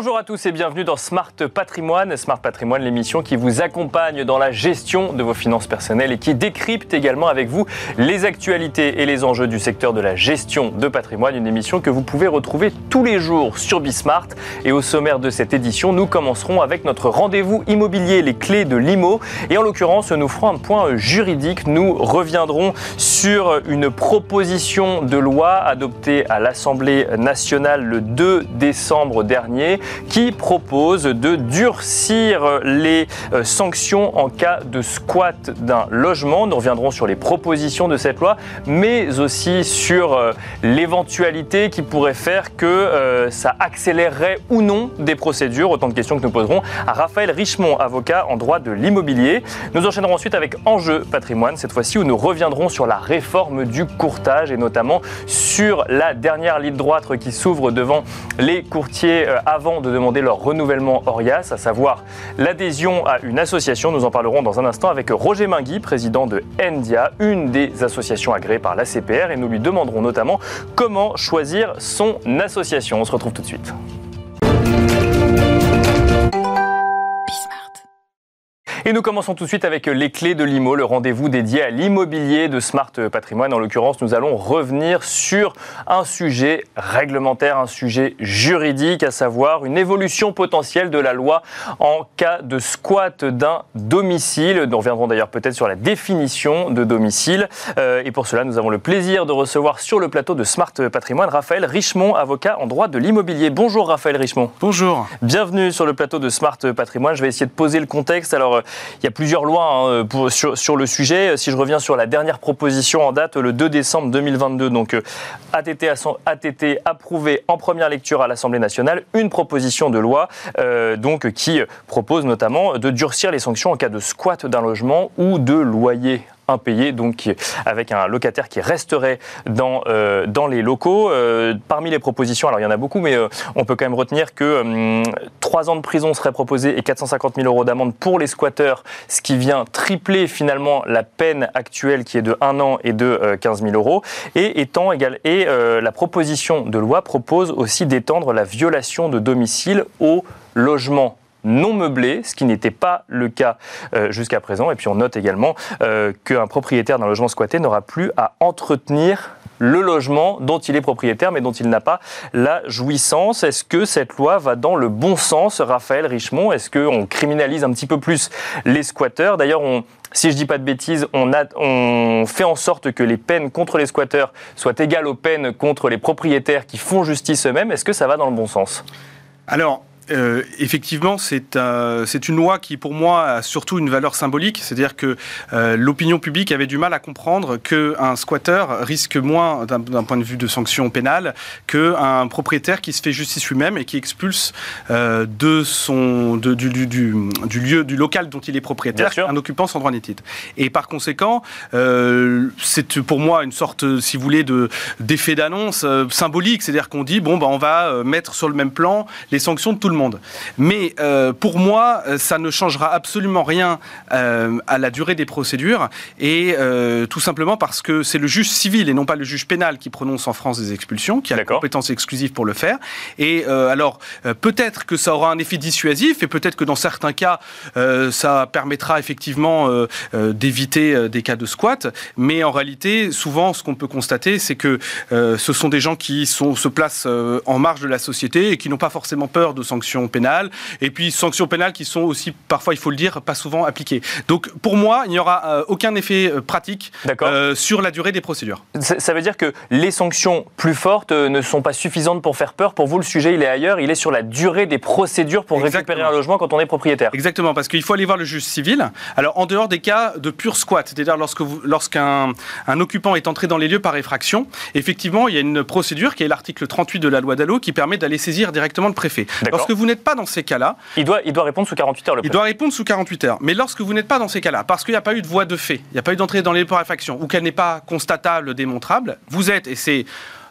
Bonjour à tous et bienvenue dans Smart Patrimoine. Smart Patrimoine, l'émission qui vous accompagne dans la gestion de vos finances personnelles et qui décrypte également avec vous les actualités et les enjeux du secteur de la gestion de patrimoine. Une émission que vous pouvez retrouver tous les jours sur Bismart. Et au sommaire de cette édition, nous commencerons avec notre rendez-vous immobilier, les clés de l'IMO. Et en l'occurrence, nous ferons un point juridique. Nous reviendrons sur une proposition de loi adoptée à l'Assemblée nationale le 2 décembre dernier qui propose de durcir les euh, sanctions en cas de squat d'un logement. Nous reviendrons sur les propositions de cette loi, mais aussi sur euh, l'éventualité qui pourrait faire que euh, ça accélérerait ou non des procédures. Autant de questions que nous poserons à Raphaël Richemont, avocat en droit de l'immobilier. Nous enchaînerons ensuite avec Enjeu patrimoine, cette fois-ci où nous reviendrons sur la réforme du courtage et notamment sur la dernière ligne droite qui s'ouvre devant les courtiers avant de demander leur renouvellement ORIAS, à savoir l'adhésion à une association. Nous en parlerons dans un instant avec Roger Mingui, président de NDIA, une des associations agréées par la CPR, et nous lui demanderons notamment comment choisir son association. On se retrouve tout de suite. Et nous commençons tout de suite avec les clés de l'IMO, le rendez-vous dédié à l'immobilier de Smart Patrimoine. En l'occurrence, nous allons revenir sur un sujet réglementaire, un sujet juridique, à savoir une évolution potentielle de la loi en cas de squat d'un domicile. Nous reviendrons d'ailleurs peut-être sur la définition de domicile. Euh, et pour cela, nous avons le plaisir de recevoir sur le plateau de Smart Patrimoine Raphaël Richemont, avocat en droit de l'immobilier. Bonjour Raphaël Richemont. Bonjour. Bienvenue sur le plateau de Smart Patrimoine. Je vais essayer de poser le contexte. Alors, il y a plusieurs lois hein, sur, le sujet. Si je reviens sur la dernière proposition en date, le 2 décembre 2022, donc ATT, euh, ATT approuvé en première lecture à l'Assemblée nationale une proposition de loi euh, qui propose notamment de durcir les sanctions en cas de squat d'un logement ou de loyer impayé, donc avec un locataire qui resterait dans, euh, les locaux. Euh, parmi les propositions, alors il y en a beaucoup, mais euh, on peut quand même retenir que 3 ans de prison seraient proposés et 450 000 euros d'amende pour les squatteurs, ce qui vient tripler finalement la peine actuelle qui est de 1 an et de 15 000 euros. Et la proposition de loi propose aussi d'étendre la violation de domicile au logement non meublé, ce qui n'était pas le cas euh, jusqu'à présent. Et puis on note également euh, qu'un propriétaire d'un logement squatté n'aura plus à entretenir le logement dont il est propriétaire mais dont il n'a pas la jouissance. Est-ce que cette loi va dans le bon sens, Raphaël Richemont? Est-ce qu'on criminalise un petit peu plus les squatteurs? D'ailleurs, on, si je dis pas de bêtises, on, fait en sorte que les peines contre les squatteurs soient égales aux peines contre les propriétaires qui font justice eux-mêmes. Est-ce que ça va dans le bon sens? Euh, effectivement, c'est une loi qui, pour moi, a surtout une valeur symbolique. C'est-à-dire que euh, l'opinion publique avait du mal à comprendre qu'un squatter risque moins, d'un point de vue de sanction pénale, qu'un propriétaire qui se fait justice lui-même et qui expulse euh, de son, de, du, du, du, lieu, du local dont il est propriétaire, un occupant sans droit d'étude. Et par conséquent, c'est pour moi une sorte, si vous voulez, d'effet d'annonce symbolique. C'est-à-dire qu'on dit, bon, bah, on va mettre sur le même plan les sanctions de tout le monde monde. Mais euh, pour moi, euh, ça ne changera absolument rien euh, à la durée des procédures, et tout simplement parce que c'est le juge civil et non pas le juge pénal qui prononce en France des expulsions, qui a la compétence exclusive pour le faire. Et alors, peut-être que ça aura un effet dissuasif, et peut-être que dans certains cas, ça permettra effectivement d'éviter des cas de squat, mais en réalité, souvent, ce qu'on peut constater, c'est que ce sont des gens qui sont, se placent en marge de la société et qui n'ont pas forcément peur de sanctions pénales, et puis sanctions pénales qui sont aussi, parfois il faut le dire, pas souvent appliquées. Donc pour moi, il n'y aura euh, aucun effet euh, pratique euh, sur la durée des procédures. Ça, veut dire que les sanctions plus fortes ne sont pas suffisantes pour faire peur. Pour vous, le sujet, il est ailleurs, il est sur la durée des procédures pour récupérer un logement quand on est propriétaire. Exactement, parce qu'il faut aller voir le juge civil. Alors en dehors des cas de pur squat, c'est-à-dire lorsque lorsqu'un un occupant est entré dans les lieux par effraction, effectivement, il y a une procédure qui est l'article 38 de la loi Dallot qui permet d'aller saisir directement le préfet. Lorsque vous n'êtes pas dans ces cas-là. Il doit, il doit répondre sous 48 heures, le Il doit répondre sous 48 heures. Mais lorsque vous n'êtes pas dans ces cas-là, parce qu'il n'y a pas eu de voie de fait, il n'y a pas eu d'entrée dans les ou qu'elle n'est pas constatable, démontrable, vous êtes, et c'est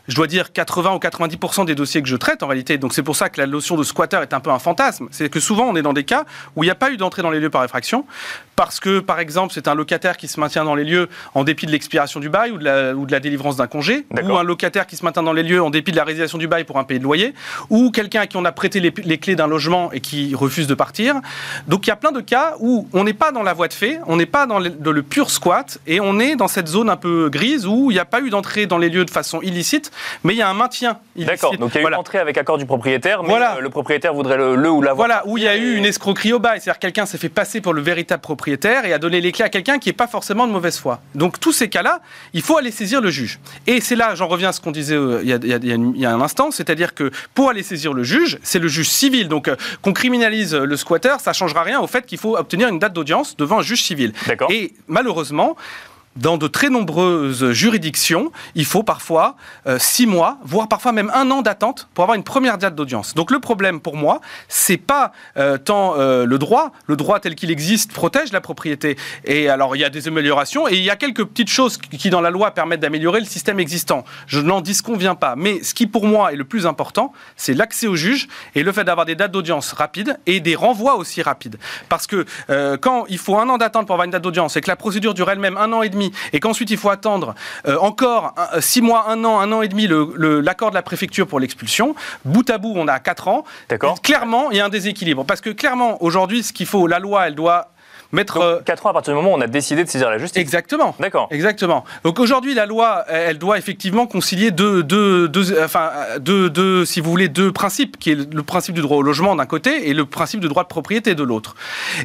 je dois dire 80 ou 90% des dossiers que je traite en réalité. Donc c'est pour ça que la notion de squatter est un peu un fantasme. C'est que souvent on est dans des cas où il n'y a pas eu d'entrée dans les lieux par effraction, parce que par exemple c'est un locataire qui se maintient dans les lieux en dépit de l'expiration du bail ou de la, ou de la délivrance d'un congé, ou un locataire qui se maintient dans les lieux en dépit de la résiliation du bail pour un payer de loyer, ou quelqu'un à qui on a prêté les, les, clés d'un logement et qui refuse de partir. Donc il y a plein de cas où on n'est pas dans la voie de fait, on n'est pas dans le, dans le pur squat et on est dans cette zone un peu grise où il n'y a pas eu d'entrée dans les lieux de façon illicite, mais il y a un maintien. D'accord, donc il y a eu une entrée avec accord du propriétaire, mais voilà. le propriétaire voudrait le, le ou la Voilà, où il y a eu une escroquerie au bail, c'est-à-dire quelqu'un s'est fait passer pour le véritable propriétaire et a donné les clés à quelqu'un qui n'est pas forcément de mauvaise foi. Donc tous ces cas-là, il faut aller saisir le juge. Et c'est là, j'en reviens à ce qu'on disait il, y a, il, y a, il, y a, un instant, c'est-à-dire que pour aller saisir le juge, c'est le juge civil. Donc euh, qu'on criminalise le squatter, ça changera rien au fait qu'il faut obtenir une date d'audience devant un juge civil. Et malheureusement, dans de très nombreuses juridictions, il faut parfois euh, six mois, voire parfois même un an d'attente pour avoir une première date d'audience. Donc le problème pour moi, c'est pas euh, tant euh, le droit, le droit tel qu'il existe protège la propriété. Et alors il y a des améliorations et il y a quelques petites choses qui dans la loi permettent d'améliorer le système existant. Je n'en disconviens pas, mais ce qui pour moi est le plus important, c'est l'accès au juge et le fait d'avoir des dates d'audience rapides et des renvois aussi rapides. Parce que quand il faut un an d'attente pour avoir une date d'audience et que la procédure dure elle-même un an et demi et qu'ensuite il faut attendre euh, encore un, six mois, un an, un an et demi l'accord de la préfecture pour l'expulsion, bout à bout on a quatre ans. Clairement, il y a un déséquilibre. Parce que clairement aujourd'hui, ce qu'il faut, la loi, elle doit mettre. Donc, 4 ans à partir du moment où on a décidé de saisir la justice. Exactement. D'accord. Exactement. Donc aujourd'hui, la loi, elle doit effectivement concilier deux, deux, deux, enfin, deux, deux, si vous voulez, deux principes, qui est le principe du droit au logement d'un côté et le principe du droit de propriété de l'autre.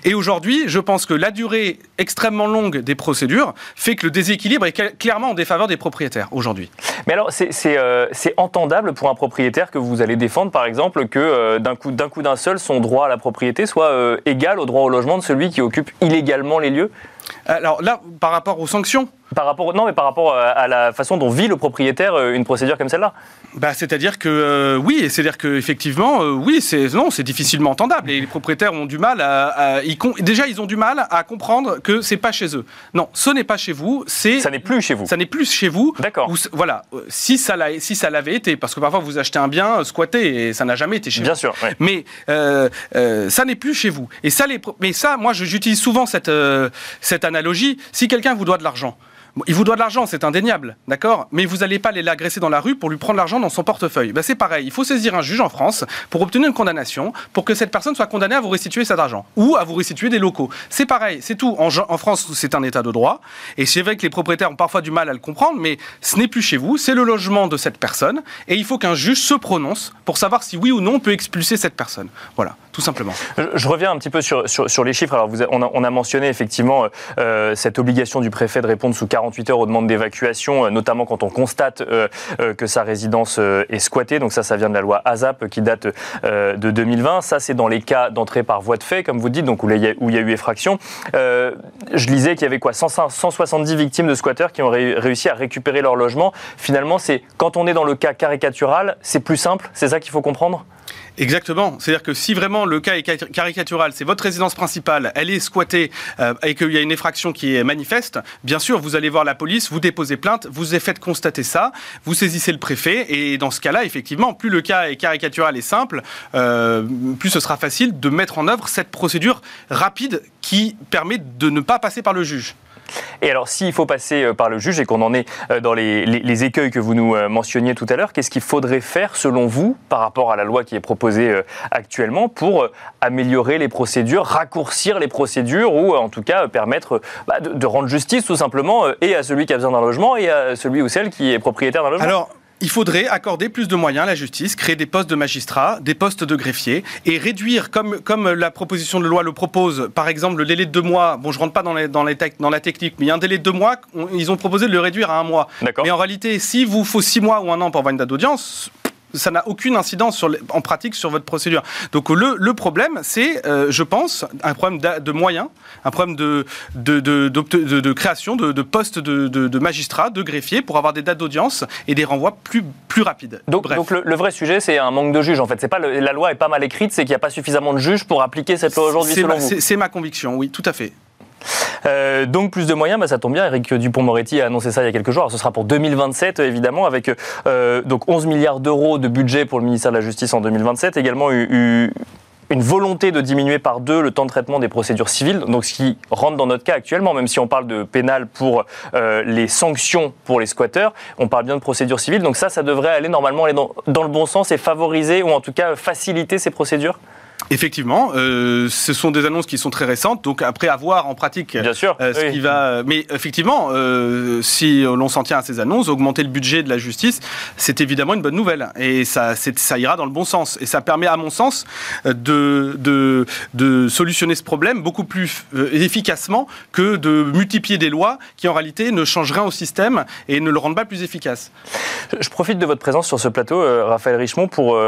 Et aujourd'hui, je pense que la durée extrêmement longue des procédures fait que le déséquilibre est clairement en défaveur des propriétaires aujourd'hui. Mais alors, c'est euh, entendable pour un propriétaire que vous allez défendre, par exemple, que euh, d'un coup d'un seul, son droit à la propriété soit euh, égal au droit au logement de celui qui occupe illégalement les lieux Alors là, par rapport aux sanctions par rapport, non, mais par rapport à la façon dont vit le propriétaire euh, une procédure comme celle-là. Bah, c'est-à-dire que euh, oui, c'est-à-dire que effectivement, euh, oui, c'est non, c'est difficilement entendable. Et les propriétaires ont du mal à, ils, déjà, ils ont du mal à comprendre que c'est pas chez eux. Non, ce n'est pas chez vous. C'est ça n'est plus chez vous. Ça n'est plus chez vous. D'accord. Voilà, si ça l'a, si ça l'avait été, parce que parfois vous achetez un bien squatté et ça n'a jamais été chez Bien vous. Bien sûr. Mais ça n'est plus chez vous. Et ça, les, mais ça, moi, j'utilise souvent cette cette analogie. Si quelqu'un vous doit de l'argent il vous doit de l'argent, c'est indéniable, d'accord? Mais vous n'allez pas aller l'agresser dans la rue pour lui prendre l'argent dans son portefeuille. Ben, c'est pareil, il faut saisir un juge en France pour obtenir une condamnation, pour que cette personne soit condamnée à vous restituer cet argent, ou à vous restituer des locaux. C'est pareil, c'est tout. En, en France, c'est un état de droit, et c'est vrai que les propriétaires ont parfois du mal à le comprendre, mais ce n'est plus chez vous, c'est le logement de cette personne, et il faut qu'un juge se prononce pour savoir si oui ou non on peut expulser cette personne. Voilà, tout simplement. Je, reviens un petit peu sur, sur, les chiffres. Alors, on, a, on, a, mentionné effectivement euh, cette obligation du préfet de répondre sous 48 heures aux demandes d'évacuation, euh, notamment quand on constate euh, euh, que sa résidence est squattée. Donc ça, ça vient de la loi ASAP qui date de 2020. Ça, c'est dans les cas d'entrée par voie de fait, comme vous dites, donc où il y a, où il y a eu effraction. je lisais qu'il y avait quoi 170 victimes de squatteurs qui ont réussi à récupérer leur logement. Finalement, c'est quand on est dans le cas caricatural, c'est plus simple. C'est ça qu'il faut comprendre? Exactement. C'est-à-dire que si vraiment le cas est caricatural, c'est votre résidence principale, elle est squattée euh, et qu'il y a une effraction qui est manifeste, bien sûr, vous allez voir la police, vous déposez plainte, vous faites constater ça, vous saisissez le préfet et dans ce cas-là, effectivement, plus le cas est caricatural et simple, euh, plus ce sera facile de mettre en œuvre cette procédure rapide qui permet de ne pas passer par le juge. Et alors, s'il faut passer euh, par le juge et qu'on en est euh, dans les, écueils que vous nous euh, mentionniez tout à l'heure, qu'est-ce qu'il faudrait faire, selon vous, par rapport à la loi qui est proposée actuellement, pour améliorer les procédures, raccourcir les procédures ou, en tout cas, permettre bah, de, rendre justice, tout simplement, et à celui qui a besoin d'un logement et à celui ou celle qui est propriétaire d'un logement? Il faudrait accorder plus de moyens à la justice, créer des postes de magistrats, des postes de greffiers, et réduire, comme, comme la proposition de loi le propose, par exemple, le délai de deux mois. Bon, je rentre pas dans, les, dans, les dans la technique, mais il y a un délai de deux mois, ils ont proposé de le réduire à un mois. Mais en réalité, s'il vous faut six mois ou un an pour avoir une date d'audience, ça n'a aucune incidence sur en pratique sur votre procédure. Donc le, le problème, c'est, euh, je pense, un problème de moyens, un problème de, de, de, de création de, postes de, magistrats, de greffiers, pour avoir des dates d'audience et des renvois plus, plus rapides. Donc, donc le, vrai sujet, c'est un manque de juges, en fait. C'est pas la loi est pas mal écrite, c'est qu'il n'y a pas suffisamment de juges pour appliquer cette loi aujourd'hui, selon vous C'est ma conviction, oui, tout à fait. Euh, donc plus de moyens, bah, ça tombe bien. Eric Dupont-Moretti a annoncé ça il y a quelques jours. Ce sera pour 2027 évidemment, avec euh, donc 11 milliards d'euros de budget pour le ministère de la Justice en 2027. Également eu, une volonté de diminuer par deux le temps de traitement des procédures civiles, donc ce qui rentre dans notre cas actuellement, même si on parle de pénal pour euh, les sanctions pour les squatteurs, on parle bien de procédures civiles, donc ça, ça devrait aller normalement aller dans le bon sens et favoriser ou en tout cas faciliter ces procédures? Effectivement, euh, ce sont des annonces qui sont très récentes, donc après avoir en pratique Bien sûr, euh, ce qui va. Mais effectivement, euh, si l'on s'en tient à ces annonces, augmenter le budget de la justice, c'est évidemment une bonne nouvelle et ça, ça ira dans le bon sens et ça permet, à mon sens, de, de, de solutionner ce problème beaucoup plus efficacement que de multiplier des lois qui en réalité ne changent rien au système et ne le rendent pas plus efficace. Je profite de votre présence sur ce plateau, Raphaël Richemont, pour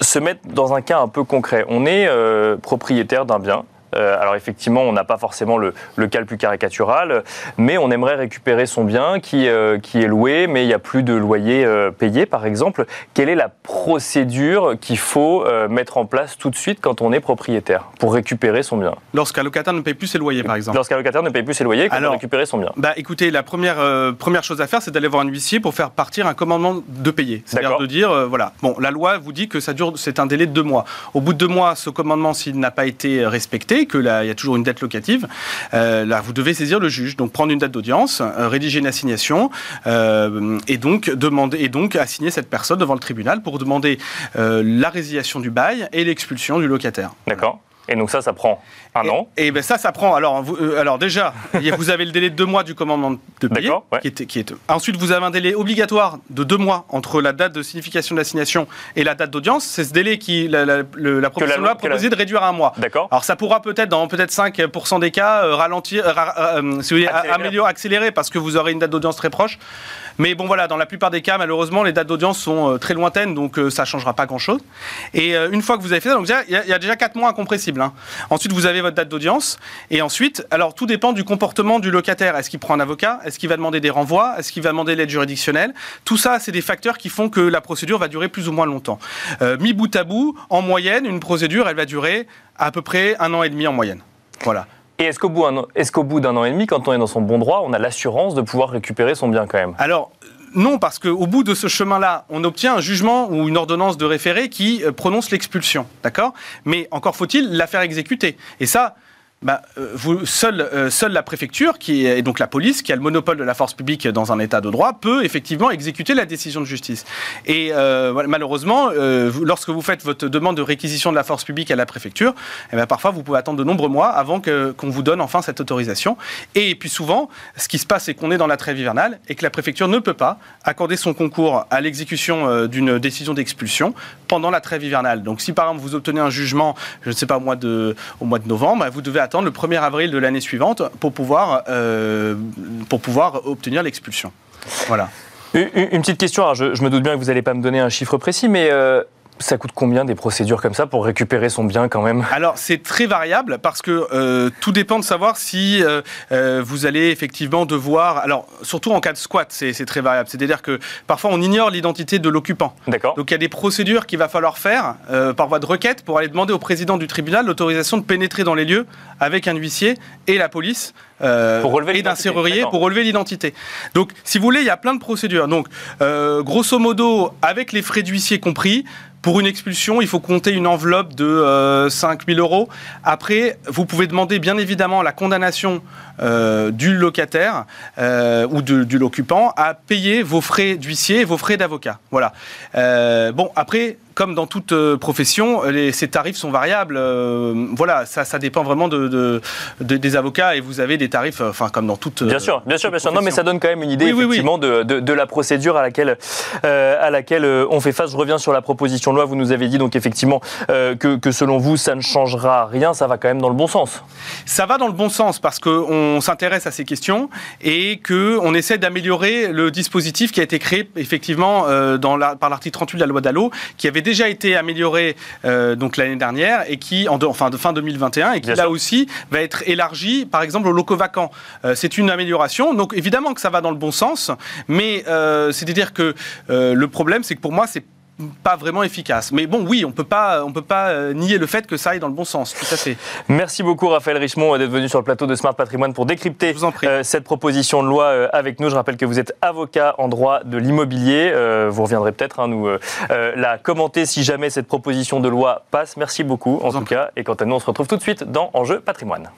se mettre dans un cas un peu concret. On est euh, propriétaire d'un bien alors effectivement, on n'a pas forcément le, cas le plus caricatural, mais on aimerait récupérer son bien qui, euh, qui est loué, mais il n'y a plus de loyer euh, payé, par exemple. Quelle est la procédure qu'il faut mettre en place tout de suite quand on est propriétaire pour récupérer son bien? Lorsqu'un locataire ne paye plus ses loyers, par exemple. Lorsqu'un locataire ne paye plus ses loyers, comment récupérer son bien Bah écoutez, la première, première chose à faire, c'est d'aller voir un huissier pour faire partir un commandement de payer. C'est-à-dire de dire, voilà, bon, la loi vous dit que ça dure, c'est un délai de deux mois. Au bout de deux mois, ce commandement, s'il n'a pas été respecté, que qu'il y a toujours une dette locative, euh, là, vous devez saisir le juge. Donc, prendre une date d'audience, euh, rédiger une assignation euh, et donc demander et donc assigner cette personne devant le tribunal pour demander la résiliation du bail et l'expulsion du locataire. D'accord. Et donc ça, ça prend un an. Et ben ça, ça prend. Alors, euh, alors déjà, vous avez le délai de deux mois du commandement de payer, qui, est, qui est. Ensuite, vous avez un délai obligatoire de deux mois entre la date de signification de l'assignation et la date d'audience. C'est ce délai qui la, la, la proposition de loi proposé de réduire à un mois. D'accord. Alors ça pourra peut-être dans peut-être 5% des cas euh, ralentir, euh, si vous voulez, améliorer, accélérer parce que vous aurez une date d'audience très proche. Mais bon, voilà, dans la plupart des cas, malheureusement, les dates d'audience sont très lointaines, donc ça ne changera pas grand-chose. Et une fois que vous avez fait ça, donc il y, a déjà 4 mois incompressibles. Hein. Ensuite, vous avez votre date d'audience. Et ensuite, alors tout dépend du comportement du locataire. Est-ce qu'il prend un avocat? Est-ce qu'il va demander des renvois? Est-ce qu'il va demander l'aide juridictionnelle? Tout ça, c'est des facteurs qui font que la procédure va durer plus ou moins longtemps. Euh, mis bout à bout, en moyenne, une procédure, elle va durer à peu près un an et demi en moyenne. Voilà. Et est-ce qu'au bout, d'un an et demi, quand on est dans son bon droit, on a l'assurance de pouvoir récupérer son bien quand même? Alors, non, parce qu'au bout de ce chemin-là, on obtient un jugement ou une ordonnance de référé qui euh, prononce l'expulsion. D'accord? Mais encore faut-il la faire exécuter. Et ça, bah, euh, seule, euh, la préfecture, qui est, et donc la police, qui a le monopole de la force publique dans un état de droit, peut effectivement exécuter la décision de justice. Et euh, malheureusement, lorsque vous faites votre demande de réquisition de la force publique à la préfecture, eh bien, parfois vous pouvez attendre de nombreux mois avant qu'on vous donne enfin cette autorisation. Et puis souvent, ce qui se passe, c'est qu'on est dans la trêve hivernale et que la préfecture ne peut pas accorder son concours à l'exécution d'une décision d'expulsion pendant la trêve hivernale. Donc si par exemple vous obtenez un jugement, je ne sais pas, au mois de, au mois de novembre, vous devez attendre le 1er avril de l'année suivante pour pouvoir, euh, pour pouvoir obtenir l'expulsion. Voilà. Une, petite question, je, me doute bien que vous n'allez pas me donner un chiffre précis, mais euh, ça coûte combien des procédures comme ça pour récupérer son bien quand même? Alors c'est très variable parce que euh, tout dépend de savoir si euh, euh, vous allez effectivement devoir. Alors surtout en cas de squat, c'est très variable. C'est-à-dire que parfois on ignore l'identité de l'occupant. D'accord. Donc il y a des procédures qu'il va falloir faire par voie de requête pour aller demander au président du tribunal l'autorisation de pénétrer dans les lieux avec un huissier et la police. pour relever et d'un serrurier pour relever l'identité. Donc, si vous voulez, il y a plein de procédures. Donc, grosso modo, avec les frais d'huissier compris, pour une expulsion, il faut compter une enveloppe de euh, 5 000 euros. Après, vous pouvez demander bien évidemment la condamnation euh, du locataire euh, ou du l'occupant à payer vos frais d'huissier et vos frais d'avocat. Voilà. Euh, bon, après, comme dans toute profession, les, ces tarifs sont variables. voilà, ça, ça dépend vraiment de, des avocats et vous avez des tarifs, enfin comme dans toute. Bien sûr, bien sûr, bien sûr. Non, mais ça donne quand même une idée effectivement De, la procédure à laquelle à laquelle on fait face. Je reviens sur la proposition de loi. Vous nous avez dit donc effectivement que, que selon vous, ça ne changera rien. Ça va quand même dans le bon sens. Ça va dans le bon sens parce que on on s'intéresse à ces questions et qu'on essaie d'améliorer le dispositif qui a été créé effectivement euh, dans par l'article 38 de la loi Dallot, qui avait déjà été amélioré euh, donc l'année dernière et qui, en enfin de fin 2021, et qui là aussi va être élargi, par exemple, aux locaux vacants. Euh, c'est une amélioration. Donc évidemment que ça va dans le bon sens, mais c'est-à-dire que le problème, c'est que pour moi, c'est pas vraiment efficace. Mais bon, oui, on peut pas, on peut pas nier le fait que ça aille dans le bon sens. Tout à fait. Merci beaucoup, Raphaël Richemont, d'être venu sur le plateau de Smart Patrimoine pour décrypter cette proposition de loi avec nous. Je rappelle que vous êtes avocat en droit de l'immobilier. vous reviendrez peut-être hein, nous la commenter si jamais cette proposition de loi passe. Merci beaucoup, en tout cas. Et quant à nous, on se retrouve tout de suite dans Enjeu Patrimoine.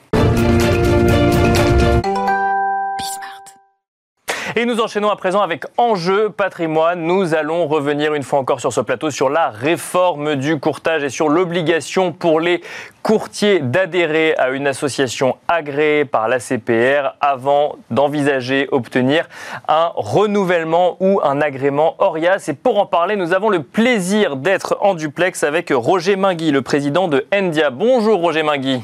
Et nous enchaînons à présent avec Enjeu patrimoine. Nous allons revenir une fois encore sur ce plateau sur la réforme du courtage et sur l'obligation pour les courtiers d'adhérer à une association agréée par l'ACPR avant d'envisager obtenir un renouvellement ou un agrément ORIAS. Et pour en parler, nous avons le plaisir d'être en duplex avec Roger Mingui, le président de Endia. Bonjour Roger Mingui.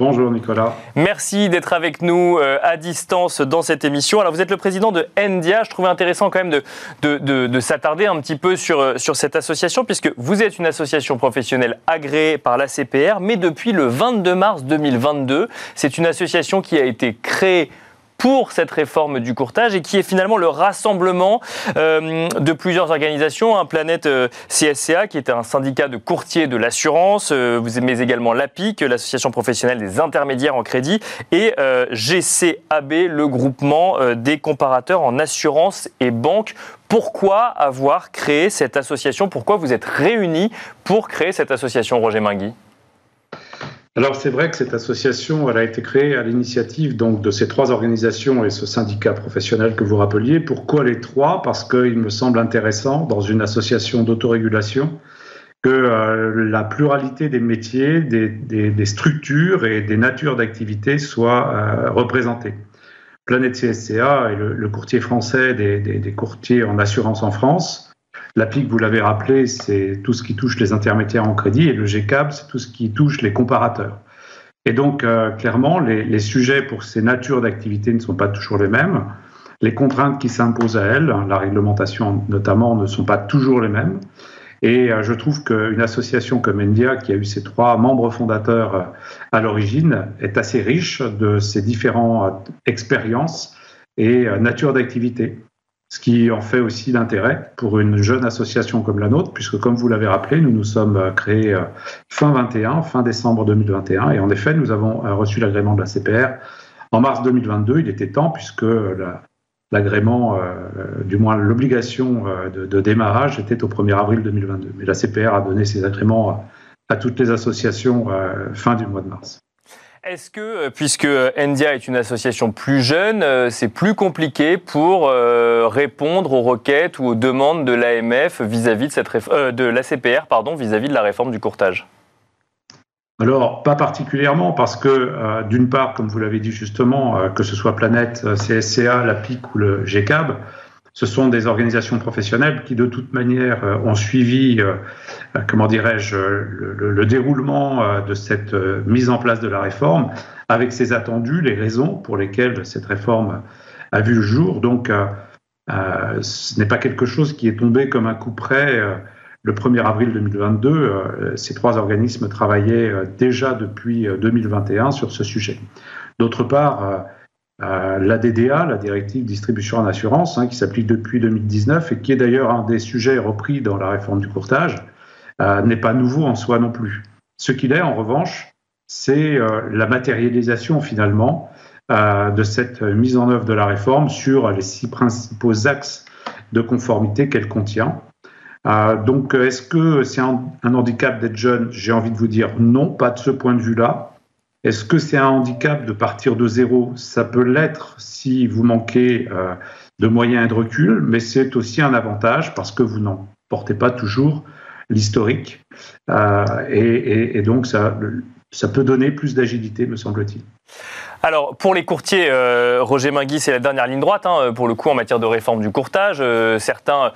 Bonjour Nicolas. Merci d'être avec nous euh, à distance dans cette émission. Alors vous êtes le président de Endia. Je trouvais intéressant quand même de, de, s'attarder un petit peu sur, euh, sur cette association puisque vous êtes une association professionnelle agréée par la CPR, mais depuis le 22 mars 2022, c'est une association qui a été créée pour cette réforme du courtage et qui est finalement le rassemblement euh, de plusieurs organisations, un Planète euh, CSCA qui est un syndicat de courtiers de l'assurance, euh, vous aimez également l'APIC, l'association professionnelle des intermédiaires en crédit, et GCAB, le groupement des comparateurs en assurance et banque. Pourquoi avoir créé cette association? Pourquoi vous êtes réunis pour créer cette association, Roger Mingui alors c'est vrai que cette association, elle a été créée à l'initiative donc de ces trois organisations et ce syndicat professionnel que vous rappeliez. Pourquoi les trois? Parce qu'il me semble intéressant dans une association d'autorégulation que euh, la pluralité des métiers, des, structures et des natures d'activité soit euh, représentée. Planète CSCA est le, courtier français des, courtiers en assurance en France. L'APIC, vous l'avez rappelé, c'est tout ce qui touche les intermédiaires en crédit et le GCAB, c'est tout ce qui touche les comparateurs. Et donc, euh, clairement, les, sujets pour ces natures d'activité ne sont pas toujours les mêmes. Les contraintes qui s'imposent à elles, la réglementation notamment, ne sont pas toujours les mêmes. Et euh, je trouve qu'une association comme Endia, qui a eu ses trois membres fondateurs euh, à l'origine, est assez riche de ces différentes expériences et natures d'activité ce qui en fait aussi l'intérêt pour une jeune association comme la nôtre, puisque comme vous l'avez rappelé, nous nous sommes euh, créés euh, fin 21, fin décembre 2021, et en effet, nous avons euh, reçu l'agrément de la CPR en mars 2022. Il était temps, puisque l'agrément, du moins l'obligation de, démarrage était au 1er avril 2022. Mais la CPR a donné ses agréments à toutes les associations fin du mois de mars. Est-ce que, euh, puisque Endia est une association plus jeune, euh, c'est plus compliqué pour euh, répondre aux requêtes ou aux demandes de l'AMF vis-à-vis de cette de l'ACPR, pardon, vis-à-vis de la réforme du courtage? Alors, pas particulièrement, parce que, d'une part, comme vous l'avez dit justement, que ce soit Planète, CSCA, la PIC ou le GCAB, ce sont des organisations professionnelles qui, de toute manière, euh, ont suivi, euh, euh, comment dirais-je, le, déroulement de cette mise en place de la réforme, avec ses attendus, les raisons pour lesquelles cette réforme a vu le jour. Donc, ce n'est pas quelque chose qui est tombé comme un coup près. le 1er avril 2022, ces trois organismes travaillaient déjà depuis 2021 sur ce sujet. D'autre part, la DDA, la directive distribution en assurance, hein, qui s'applique depuis 2019 et qui est d'ailleurs un des sujets repris dans la réforme du courtage, euh, n'est pas nouveau en soi non plus. Ce qu'il est, en revanche, c'est euh, la matérialisation finalement euh, de cette mise en œuvre de la réforme sur les six principaux axes de conformité qu'elle contient. donc, est-ce que c'est un handicap d'être jeune? J'ai envie de vous dire non, pas de ce point de vue-là. Est-ce que c'est un handicap de partir de zéro? Ça peut l'être si vous manquez euh, de moyens et de recul, mais c'est aussi un avantage parce que vous n'en portez pas toujours l'historique. Euh, et, donc, ça, peut donner plus d'agilité, me semble-t-il. Alors, pour les courtiers, euh, Roger Mingui, c'est la dernière ligne droite, hein, pour le coup, en matière de réforme du courtage. certains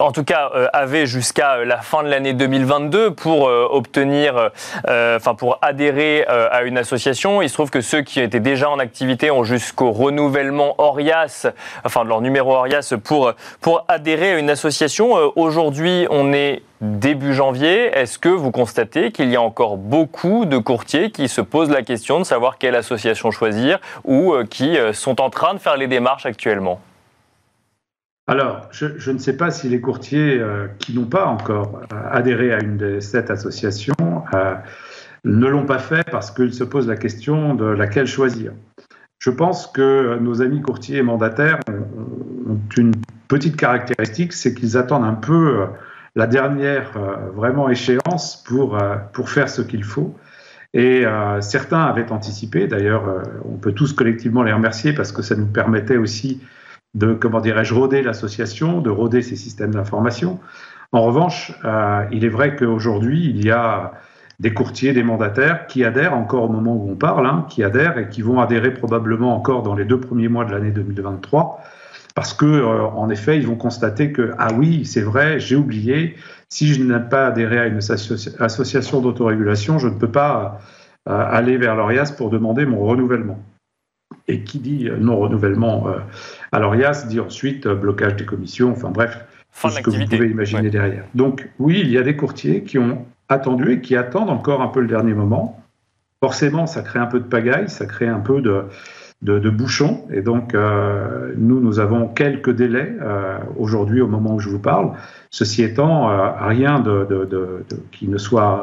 en tout cas, euh, avait jusqu'à euh, la fin de l'année 2022 pour euh, obtenir, enfin pour adhérer à une association. Il se trouve que ceux qui étaient déjà en activité ont jusqu'au renouvellement ORIAS, enfin de leur numéro ORIAS pour pour adhérer à une association. Aujourd'hui, on est début janvier. Est-ce que vous constatez qu'il y a encore beaucoup de courtiers qui se posent la question de savoir quelle association choisir ou qui sont en train de faire les démarches actuellement? Alors, je, ne sais pas si les courtiers euh, qui n'ont pas encore adhéré à une de cette association ne l'ont pas fait parce qu'ils se posent la question de laquelle choisir. Je pense que nos amis courtiers et mandataires ont, une petite caractéristique, c'est qu'ils attendent un peu la dernière vraiment échéance pour, pour faire ce qu'il faut. Et euh, certains avaient anticipé, d'ailleurs, euh, on peut tous collectivement les remercier parce que ça nous permettait aussi de, comment dirais-je, rôder l'association, de rôder ces systèmes d'information. En revanche, euh, il est vrai qu'aujourd'hui, il y a des courtiers, des mandataires qui adhèrent encore au moment où on parle, hein, qui adhèrent et qui vont adhérer probablement encore dans les deux premiers mois de l'année 2023 parce que en effet, ils vont constater que ah oui, c'est vrai, j'ai oublié, si je n'ai pas adhéré à une association d'autorégulation, je ne peux pas euh, aller vers l'ORIAS pour demander mon renouvellement. Et qui dit euh, non-renouvellement euh, à l'ORIAS dit ensuite blocage des commissions, enfin bref, tout ce que vous pouvez imaginer derrière. Donc oui, il y a des courtiers qui ont attendu et qui attendent encore un peu le dernier moment. Forcément, ça crée un peu de pagaille, ça crée un peu de, de, bouchons. Et donc, euh, nous, nous avons quelques délais euh, aujourd'hui au moment où je vous parle. Ceci étant, euh, rien de, qui ne soit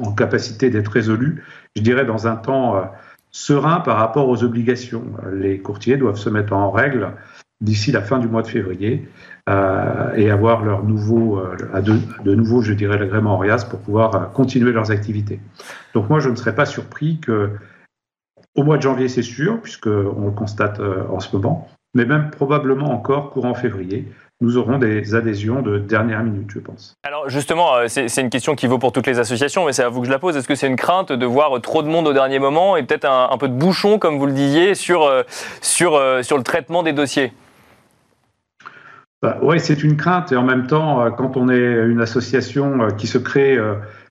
en capacité d'être résolu, je dirais, dans un temps serein par rapport aux obligations. Les courtiers doivent se mettre en règle d'ici la fin du mois de février et avoir leur nouveau, de, de nouveau, je dirais, l'agrément ORIAS pour pouvoir continuer leurs activités. Donc moi, je ne serais pas surpris que au mois de janvier, c'est sûr, puisqu'on le constate euh, en ce moment, mais même probablement encore courant février, nous aurons des adhésions de dernière minute, je pense. Alors justement, euh, c'est une question qui vaut pour toutes les associations, mais c'est à vous que je la pose. Est-ce que c'est une crainte de voir trop de monde au dernier moment et peut-être un, peu de bouchon, comme vous le disiez, sur, euh, sur, sur le traitement des dossiers? Bah, Oui, c'est une crainte. Et en même temps, quand on est une association qui se crée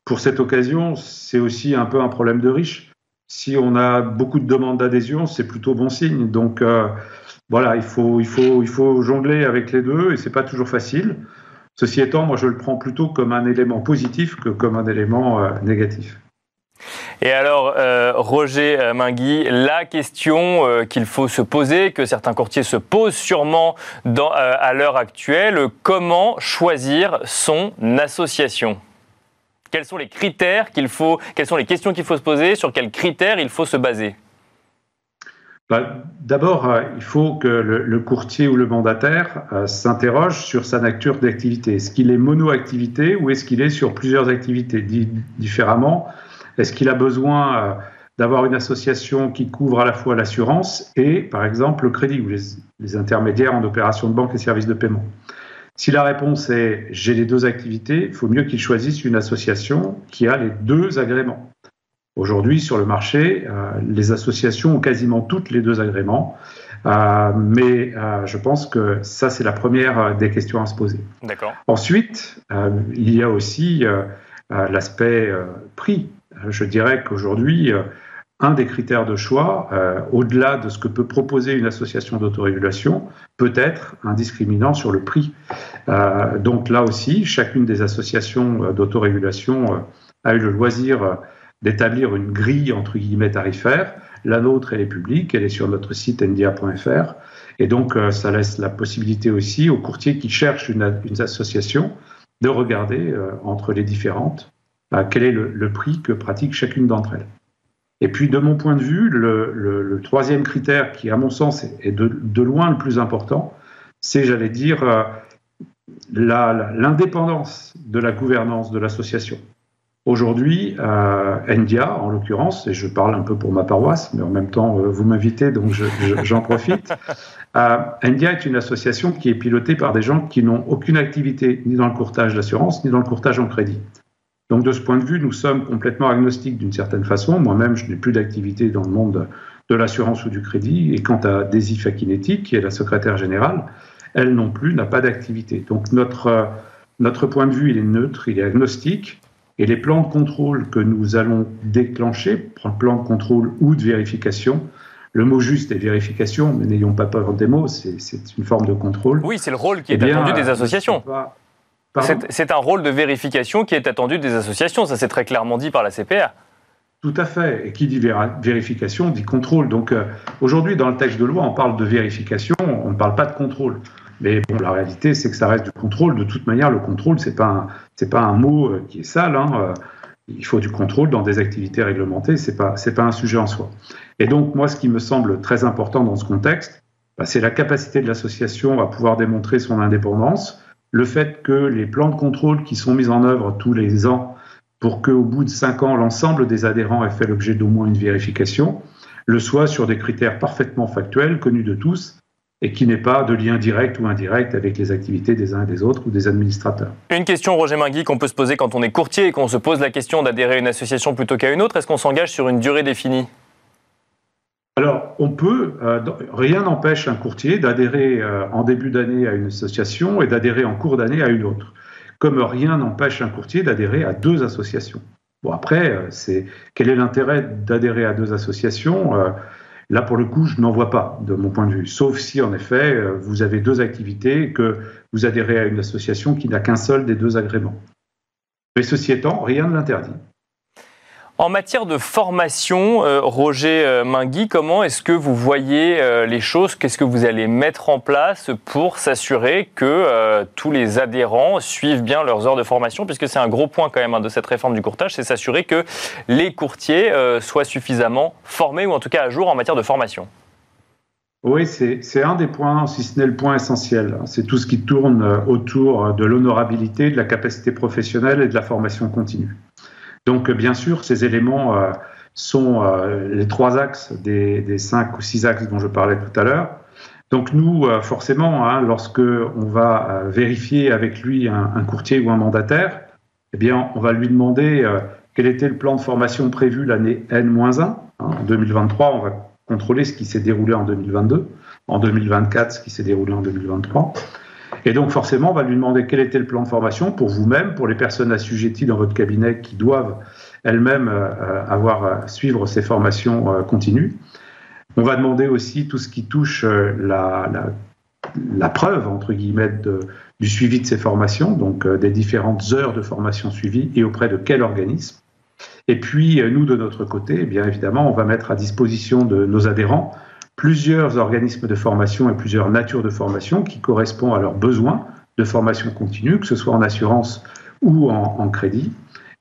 pour cette occasion, c'est aussi un peu un problème de riche si on a beaucoup de demandes d'adhésion, c'est plutôt bon signe. Donc euh, voilà, il faut, il, faut, il faut jongler avec les deux et c'est pas toujours facile. Ceci étant, moi je le prends plutôt comme un élément positif que comme un élément euh, négatif. Et alors, euh, Roger Mingui, la question qu'il faut se poser, que certains courtiers se posent sûrement à l'heure actuelle, comment choisir son association? Quels sont les critères qu'il faut, quelles sont les questions qu'il faut se poser, sur quels critères il faut se baser? Bah, D'abord, euh, il faut que le, courtier ou le mandataire euh, s'interroge sur sa nature d'activité. Est-ce qu'il est mono-activité ou est-ce qu'il est sur plusieurs activités? Différemment Est-ce qu'il a besoin euh, d'avoir une association qui couvre à la fois l'assurance et, par exemple, le crédit ou les intermédiaires en opération de banque et services de paiement? Si la réponse est j'ai les deux activités, il faut mieux qu'ils choisissent une association qui a les deux agréments. Aujourd'hui, sur le marché, euh, les associations ont quasiment toutes les deux agréments. Euh, mais euh, je pense que ça, c'est la première des questions à se poser. D'accord. Ensuite, il y a aussi l'aspect prix. Je dirais qu'aujourd'hui, un des critères de choix, au-delà de ce que peut proposer une association d'autorégulation, peut être un discriminant sur le prix. Donc là aussi, chacune des associations d'autorégulation a eu le loisir d'établir une grille entre guillemets tarifaire. La nôtre, elle est publique, elle est sur notre site ndia.fr. Et donc, ça laisse la possibilité aussi aux courtiers qui cherchent une, association de regarder entre les différentes quel est le prix que pratique chacune d'entre elles. Et puis, de mon point de vue, le, troisième critère qui, à mon sens, est de, loin le plus important, c'est, j'allais dire, euh, l'indépendance de la gouvernance de l'association. Aujourd'hui, euh, NDIA, en l'occurrence, et je parle un peu pour ma paroisse, mais en même temps, euh, vous m'invitez, donc j'en profite. Euh, NDIA est une association qui est pilotée par des gens qui n'ont aucune activité ni dans le courtage d'assurance, ni dans le courtage en crédit. Donc de ce point de vue, nous sommes complètement agnostiques d'une certaine façon. Moi-même, je n'ai plus d'activité dans le monde de l'assurance ou du crédit. Et quant à Daisy Fakinetti, qui est la secrétaire générale, elle non plus n'a pas d'activité. Donc notre, notre point de vue, il est neutre, il est agnostique. Et les plans de contrôle que nous allons déclencher, plan de contrôle ou de vérification, le mot juste est vérification, mais n'ayons pas peur des mots, c'est une forme de contrôle. Oui, c'est le rôle qui est eh attendu des associations. C'est un rôle de vérification qui est attendu des associations, ça c'est très clairement dit par la CPR. Tout à fait. Et qui dit vérification dit contrôle. Donc euh, aujourd'hui, dans le texte de loi, on parle de vérification, on ne parle pas de contrôle. Mais bon, la réalité, c'est que ça reste du contrôle. De toute manière, le contrôle, c'est pas pas un mot euh, qui est sale. Hein. Euh, il faut du contrôle dans des activités réglementées. C'est pas pas un sujet en soi. Et donc, moi, ce qui me semble très important dans ce contexte, bah, c'est la capacité de l'association à pouvoir démontrer son indépendance, le fait que les plans de contrôle qui sont mis en œuvre tous les ans pour qu'au bout de cinq ans, l'ensemble des adhérents aient fait l'objet d'au moins une vérification, le soit sur des critères parfaitement factuels, connus de tous, et qui n'ait pas de lien direct ou indirect avec les activités des uns et des autres ou des administrateurs. Une question, Roger Mingui, qu'on peut se poser quand on est courtier et qu'on se pose la question d'adhérer à une association plutôt qu'à une autre. Est-ce qu'on s'engage sur une durée définie? Alors, on peut, euh, rien n'empêche un courtier d'adhérer euh, en début d'année à une association et d'adhérer en cours d'année à une autre, comme rien n'empêche un courtier d'adhérer à deux associations. Bon, après, euh, c'est quel est l'intérêt d'adhérer à deux associations? Là, pour le coup, je n'en vois pas, de mon point de vue, sauf si, en effet, vous avez deux activités que vous adhérez à une association qui n'a qu'un seul des deux agréments. Mais ceci étant, rien ne l'interdit. En matière de formation, euh, Roger euh, Mingui, comment est-ce que vous voyez euh, les choses? Qu'est-ce que vous allez mettre en place pour s'assurer que tous les adhérents suivent bien leurs heures de formation? Puisque c'est un gros point quand même hein, de cette réforme du courtage, c'est s'assurer que les courtiers soient suffisamment formés ou en tout cas à jour en matière de formation. Oui, c'est un des points, si ce n'est le point essentiel. C'est tout ce qui tourne autour de l'honorabilité, de la capacité professionnelle et de la formation continue. Donc, bien sûr, ces éléments euh, sont euh, les trois axes des, cinq ou six axes dont je parlais tout à l'heure. Donc, nous, euh, forcément, hein, lorsque on va vérifier avec lui un, courtier ou un mandataire, eh bien, on va lui demander quel était le plan de formation prévu l'année N-1. Hein, en 2023, on va contrôler ce qui s'est déroulé en 2022. En 2024, ce qui s'est déroulé en 2023. Et donc forcément, on va lui demander quel était le plan de formation pour vous-même, pour les personnes assujetties dans votre cabinet qui doivent elles-mêmes euh, euh, avoir euh, suivre ces formations continues. On va demander aussi tout ce qui touche la, la, preuve, entre guillemets, du suivi de ces formations, donc des différentes heures de formation suivies et auprès de quel organisme. Et puis, nous, de notre côté, eh bien évidemment, on va mettre à disposition de nos adhérents plusieurs organismes de formation et plusieurs natures de formation qui correspondent à leurs besoins de formation continue, que ce soit en assurance ou en, crédit.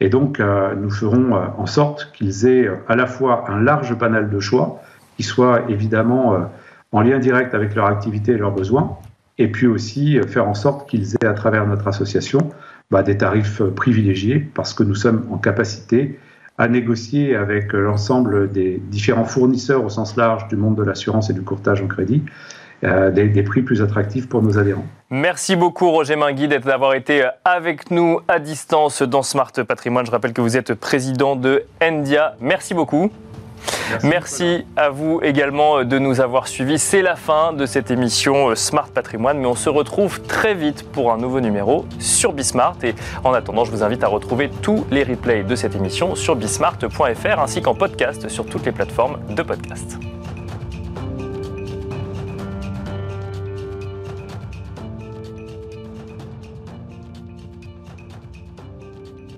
Et donc, euh, nous ferons euh, en sorte qu'ils aient euh, à la fois un large panel de choix, qui soit évidemment en lien direct avec leur activité et leurs besoins, et puis aussi faire en sorte qu'ils aient à travers notre association bah, des tarifs privilégiés, parce que nous sommes en capacité à négocier avec l'ensemble des différents fournisseurs au sens large du monde de l'assurance et du courtage en crédit. Euh, des, prix plus attractifs pour nos adhérents. Merci beaucoup Roger Mingui d'avoir été avec nous à distance dans Smart Patrimoine. Je rappelle que vous êtes président de Endia. Merci beaucoup. Merci, à vous également de nous avoir suivis. C'est la fin de cette émission euh, Smart Patrimoine, mais on se retrouve très vite pour un nouveau numéro sur Bismart. Et en attendant, je vous invite à retrouver tous les replays de cette émission sur bismart.fr ainsi qu'en podcast sur toutes les plateformes de podcast.